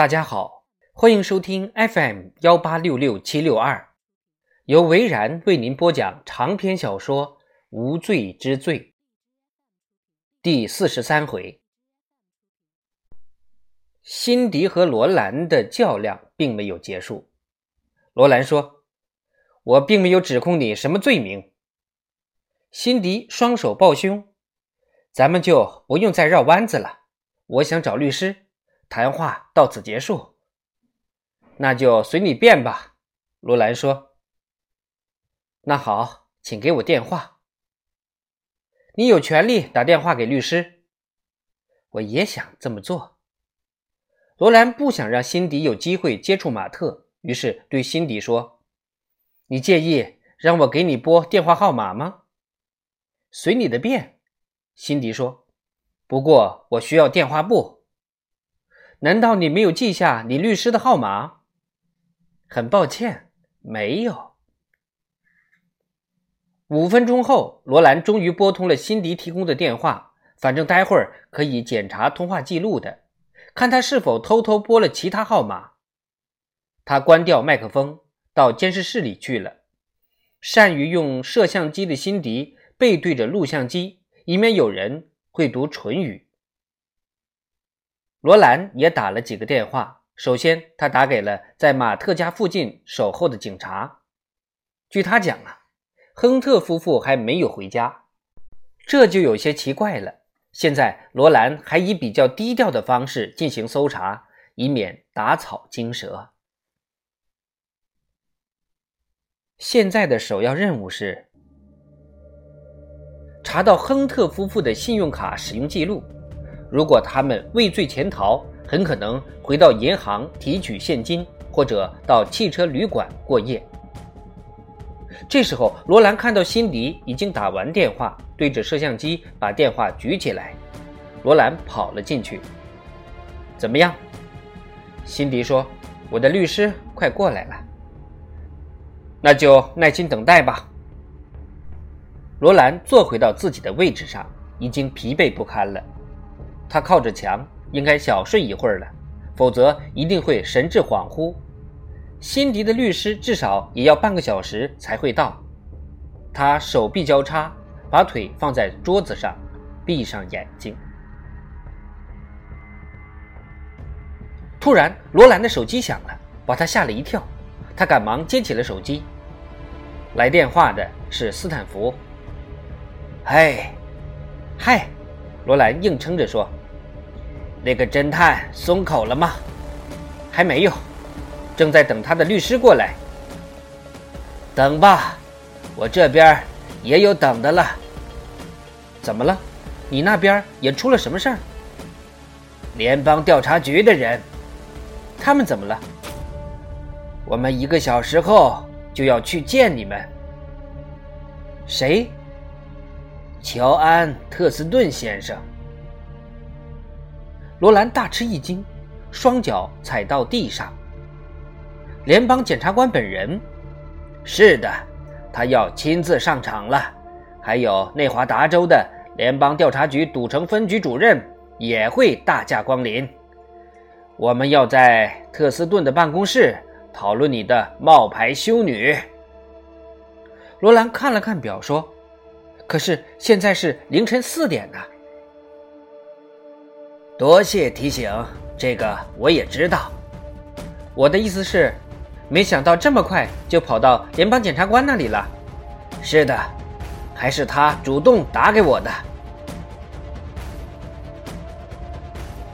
大家好，欢迎收听 FM 幺八六六七六二，由维然为您播讲长篇小说《无罪之罪》第四十三回。辛迪和罗兰的较量并没有结束。罗兰说：“我并没有指控你什么罪名。”辛迪双手抱胸：“咱们就不用再绕弯子了。我想找律师。”谈话到此结束，那就随你便吧。”罗兰说。“那好，请给我电话。你有权利打电话给律师。我也想这么做。”罗兰不想让辛迪有机会接触马特，于是对辛迪说：“你介意让我给你拨电话号码吗？”“随你的便。”辛迪说。“不过我需要电话簿。”难道你没有记下你律师的号码？很抱歉，没有。五分钟后，罗兰终于拨通了辛迪提供的电话。反正待会儿可以检查通话记录的，看他是否偷偷拨了其他号码。他关掉麦克风，到监视室里去了。善于用摄像机的辛迪背对着录像机，以免有人会读唇语。罗兰也打了几个电话。首先，他打给了在马特家附近守候的警察。据他讲啊，亨特夫妇还没有回家，这就有些奇怪了。现在，罗兰还以比较低调的方式进行搜查，以免打草惊蛇。现在的首要任务是查到亨特夫妇的信用卡使用记录。如果他们畏罪潜逃，很可能回到银行提取现金，或者到汽车旅馆过夜。这时候，罗兰看到辛迪已经打完电话，对着摄像机把电话举起来。罗兰跑了进去。怎么样？辛迪说：“我的律师快过来了。”那就耐心等待吧。罗兰坐回到自己的位置上，已经疲惫不堪了。他靠着墙，应该小睡一会儿了，否则一定会神志恍惚。辛迪的律师至少也要半个小时才会到。他手臂交叉，把腿放在桌子上，闭上眼睛。突然，罗兰的手机响了，把他吓了一跳。他赶忙接起了手机。来电话的是斯坦福。嗨，嗨，罗兰硬撑着说。那个侦探松口了吗？还没有，正在等他的律师过来。等吧，我这边也有等的了。怎么了？你那边也出了什么事儿？联邦调查局的人，他们怎么了？我们一个小时后就要去见你们。谁？乔安·特斯顿先生。罗兰大吃一惊，双脚踩到地上。联邦检察官本人，是的，他要亲自上场了。还有内华达州的联邦调查局赌城分局主任也会大驾光临。我们要在特斯顿的办公室讨论你的冒牌修女。罗兰看了看表，说：“可是现在是凌晨四点呢。”多谢提醒，这个我也知道。我的意思是，没想到这么快就跑到联邦检察官那里了。是的，还是他主动打给我的。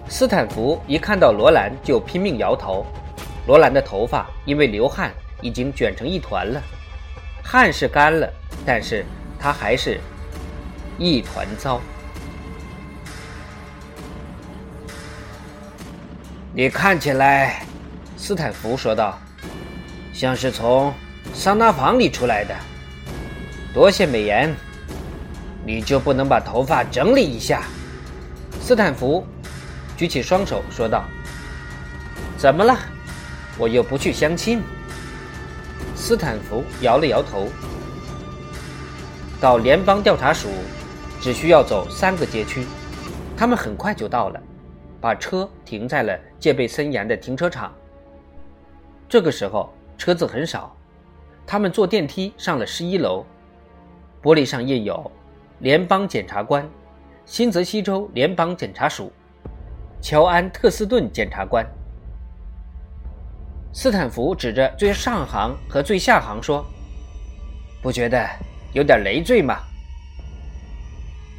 斯坦福一看到罗兰就拼命摇头。罗兰的头发因为流汗已经卷成一团了，汗是干了，但是他还是一团糟。你看起来，斯坦福说道，像是从桑拿房里出来的。多谢美颜。你就不能把头发整理一下？斯坦福举起双手说道。怎么了？我又不去相亲。斯坦福摇了摇头。到联邦调查署只需要走三个街区，他们很快就到了。把车停在了戒备森严的停车场。这个时候车子很少，他们坐电梯上了十一楼，玻璃上印有“联邦检察官，新泽西州联邦检察署，乔安·特斯顿检察官”。斯坦福指着最上行和最下行说：“不觉得有点累赘吗？”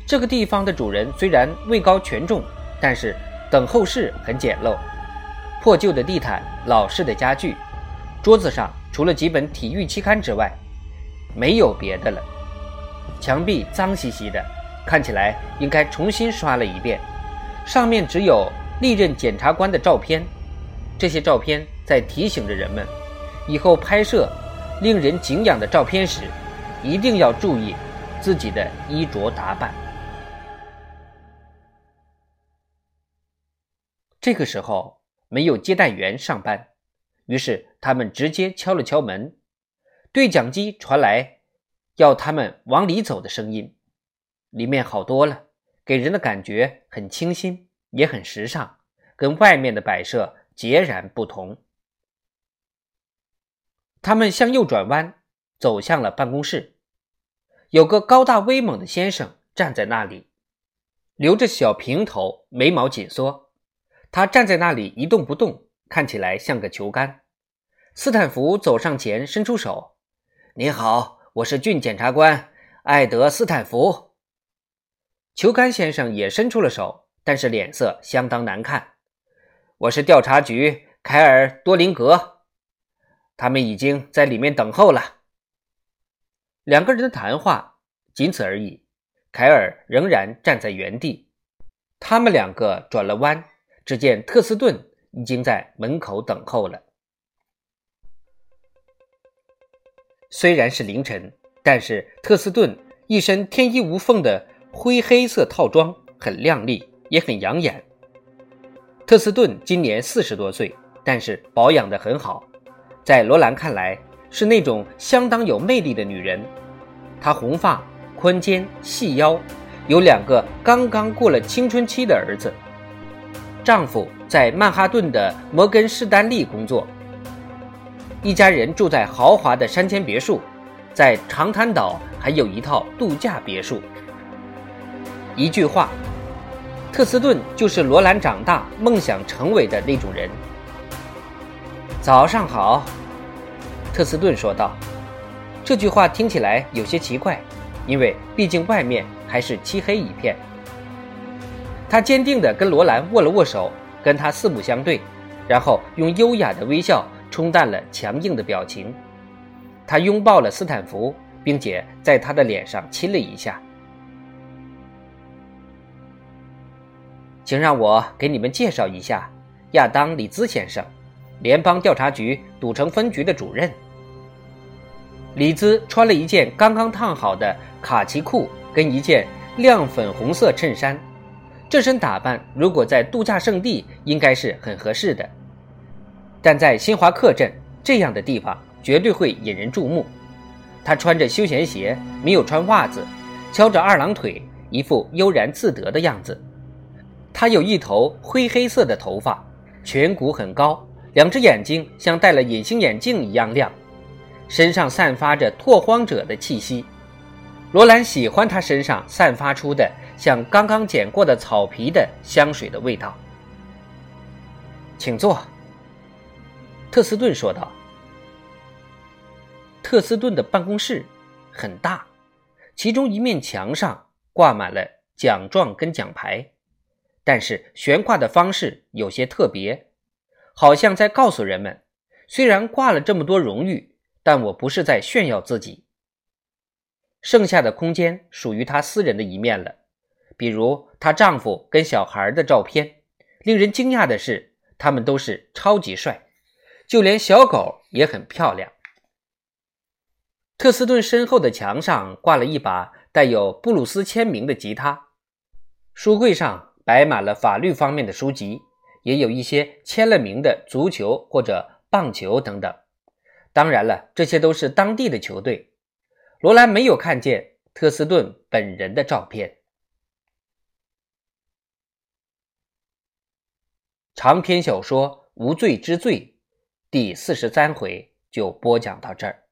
这个地方的主人虽然位高权重，但是等候室很简陋，破旧的地毯，老式的家具，桌子上除了几本体育期刊之外，没有别的了。墙壁脏兮兮的，看起来应该重新刷了一遍。上面只有历任检察官的照片，这些照片在提醒着人们，以后拍摄令人敬仰的照片时，一定要注意自己的衣着打扮。这个时候没有接待员上班，于是他们直接敲了敲门，对讲机传来要他们往里走的声音。里面好多了，给人的感觉很清新，也很时尚，跟外面的摆设截然不同。他们向右转弯，走向了办公室。有个高大威猛的先生站在那里，留着小平头，眉毛紧缩。他站在那里一动不动，看起来像个球杆。斯坦福走上前，伸出手：“你好，我是郡检察官艾德·斯坦福。”球杆先生也伸出了手，但是脸色相当难看。“我是调查局凯尔·多林格，他们已经在里面等候了。”两个人的谈话仅此而已。凯尔仍然站在原地。他们两个转了弯。只见特斯顿已经在门口等候了。虽然是凌晨，但是特斯顿一身天衣无缝的灰黑色套装很靓丽，也很养眼。特斯顿今年四十多岁，但是保养的很好，在罗兰看来是那种相当有魅力的女人。她红发、宽肩、细腰，有两个刚刚过了青春期的儿子。丈夫在曼哈顿的摩根士丹利工作，一家人住在豪华的山间别墅，在长滩岛还有一套度假别墅。一句话，特斯顿就是罗兰长大梦想成为的那种人。早上好，特斯顿说道。这句话听起来有些奇怪，因为毕竟外面还是漆黑一片。他坚定地跟罗兰握了握手，跟他四目相对，然后用优雅的微笑冲淡了强硬的表情。他拥抱了斯坦福，并且在他的脸上亲了一下。请让我给你们介绍一下亚当·里兹先生，联邦调查局赌城分局的主任。里兹穿了一件刚刚烫好的卡其裤，跟一件亮粉红色衬衫。这身打扮，如果在度假胜地，应该是很合适的；但在新华客镇这样的地方，绝对会引人注目。他穿着休闲鞋，没有穿袜子，翘着二郎腿，一副悠然自得的样子。他有一头灰黑色的头发，颧骨很高，两只眼睛像戴了隐形眼镜一样亮，身上散发着拓荒者的气息。罗兰喜欢他身上散发出的。像刚刚剪过的草皮的香水的味道。请坐。”特斯顿说道。特斯顿的办公室很大，其中一面墙上挂满了奖状跟奖牌，但是悬挂的方式有些特别，好像在告诉人们：虽然挂了这么多荣誉，但我不是在炫耀自己。剩下的空间属于他私人的一面了。比如她丈夫跟小孩的照片，令人惊讶的是，他们都是超级帅，就连小狗也很漂亮。特斯顿身后的墙上挂了一把带有布鲁斯签名的吉他，书柜上摆满了法律方面的书籍，也有一些签了名的足球或者棒球等等。当然了，这些都是当地的球队。罗兰没有看见特斯顿本人的照片。长篇小说《无罪之罪》第四十三回就播讲到这儿。